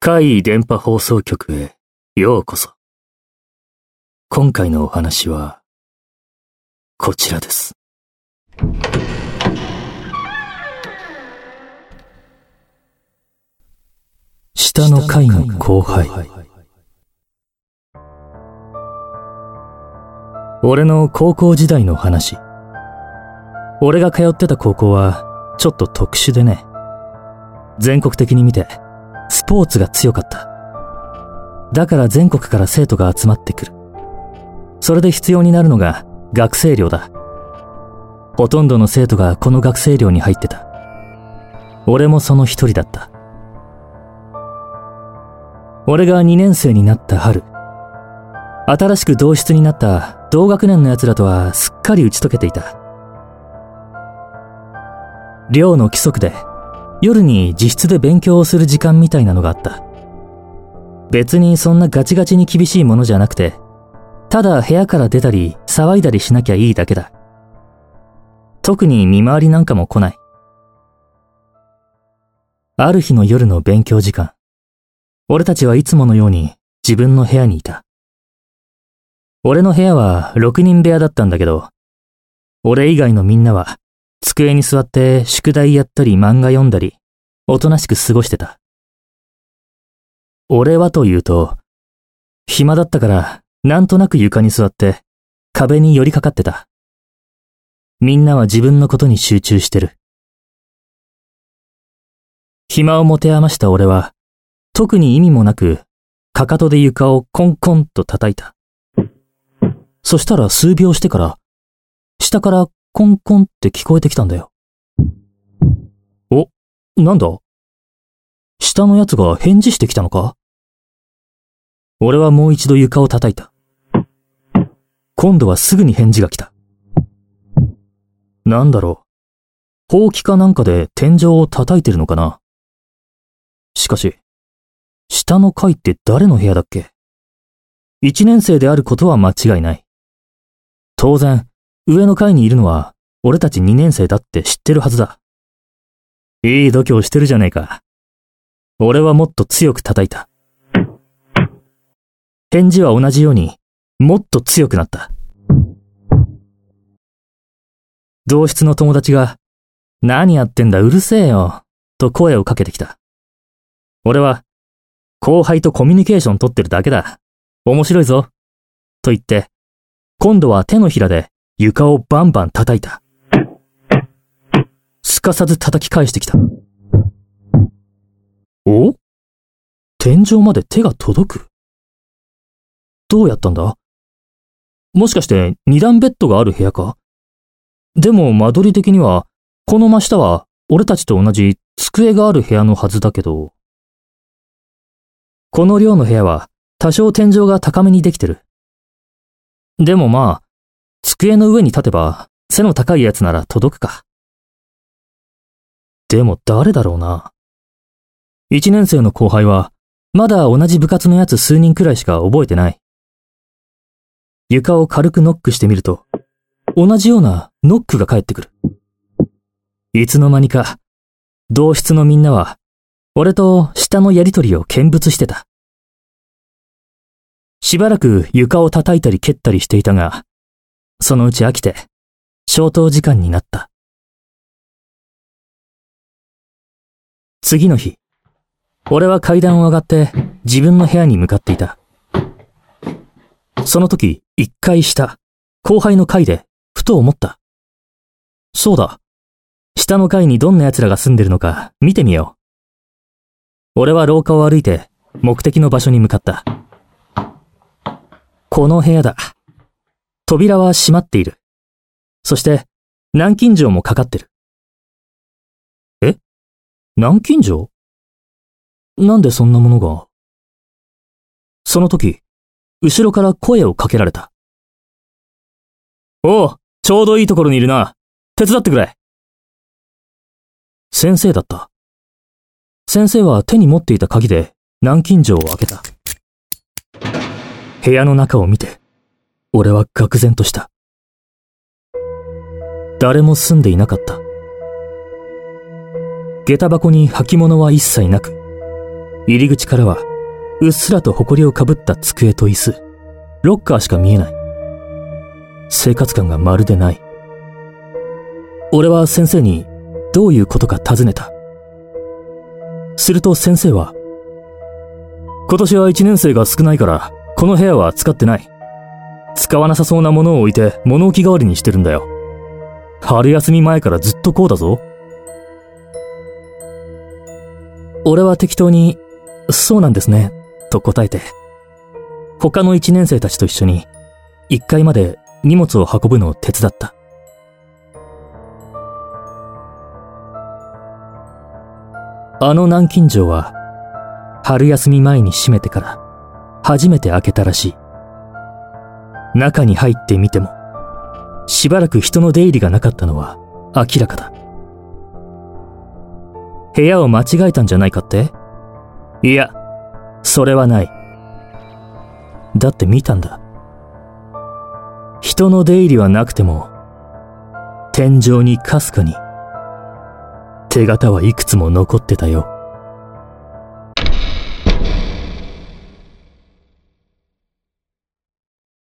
怪異電波放送局へようこそ。今回のお話は、こちらです。下の階の後輩。俺の高校時代の話。俺が通ってた高校は、ちょっと特殊でね。全国的に見て、スポーツが強かった。だから全国から生徒が集まってくる。それで必要になるのが学生寮だ。ほとんどの生徒がこの学生寮に入ってた。俺もその一人だった。俺が2年生になった春、新しく同室になった同学年の奴らとはすっかり打ち解けていた。寮の規則で夜に自室で勉強をする時間みたいなのがあった。別にそんなガチガチに厳しいものじゃなくて、ただ部屋から出たり騒いだりしなきゃいいだけだ。特に見回りなんかも来ない。ある日の夜の勉強時間、俺たちはいつものように自分の部屋にいた。俺の部屋は6人部屋だったんだけど、俺以外のみんなは机に座って宿題やったり漫画読んだり、おとなしく過ごしてた。俺はというと、暇だったからなんとなく床に座って壁に寄りかかってた。みんなは自分のことに集中してる。暇を持て余した俺は、特に意味もなく、かかとで床をコンコンと叩いた。そしたら数秒してから、下からコンコンって聞こえてきたんだよ。お、なんだ？下のやつが返事してきたのか？俺はもう一度床を叩いた。今度はすぐに返事が来た。なんだろう？ほうきかなんかで天井を叩いてるのかな？しかし、下の階って誰の部屋だっけ？一年生であることは間違いない。当然、上の階にいるのは、俺たち2年生だって知ってるはずだ。いい度胸してるじゃねえか。俺はもっと強く叩いた。返事は同じように、もっと強くなった。同室の友達が、何やってんだうるせえよ、と声をかけてきた。俺は、後輩とコミュニケーション取ってるだけだ。面白いぞ。と言って、今度は手のひらで床をバンバン叩いた。すかさず叩き返してきた。お？天井まで手が届く？どうやったんだ？もしかして二段ベッドがある部屋か？でも間取り的には、この真下は俺たちと同じ机がある部屋のはずだけど。この寮の部屋は多少天井が高めにできてる。でもまあ、机の上に立てば、背の高いやつなら届くか。でも誰だろうな。一年生の後輩は、まだ同じ部活のやつ数人くらいしか覚えてない。床を軽くノックしてみると、同じようなノックが返ってくる。いつの間にか、同室のみんなは、俺と下のやりとりを見物してた。しばらく床を叩いたり蹴ったりしていたが、そのうち飽きて、消灯時間になった。次の日、俺は階段を上がって自分の部屋に向かっていた。その時、一回下、後輩の階で、ふと思った。そうだ。下の階にどんな奴らが住んでるのか見てみよう。俺は廊下を歩いて目的の場所に向かった。この部屋だ。扉は閉まっている。そして、南京錠もかかってる。え？南京錠？なんでそんなものが？その時、後ろから声をかけられた。おう、ちょうどいいところにいるな。手伝ってくれ。先生だった。先生は手に持っていた鍵で南京錠を開けた。部屋の中を見て、俺は愕然とした。誰も住んでいなかった。下駄箱に履物は一切なく、入り口からは、うっすらと埃をかぶった机と椅子、ロッカーしか見えない。生活感がまるでない。俺は先生にどういうことか尋ねた。すると先生は、今年は一年生が少ないから、この部屋は使ってない。使わなさそうなものを置いて物置代わりにしてるんだよ。春休み前からずっとこうだぞ。俺は適当に、そうなんですね、と答えて、他の一年生たちと一緒に、一階まで荷物を運ぶのを手伝った。あの南京錠は、春休み前に閉めてから、初めて開けたらしい。中に入ってみても、しばらく人の出入りがなかったのは明らかだ。部屋を間違えたんじゃないかって？いや、それはない。だって見たんだ。人の出入りはなくても、天井にかすかに、手形はいくつも残ってたよ。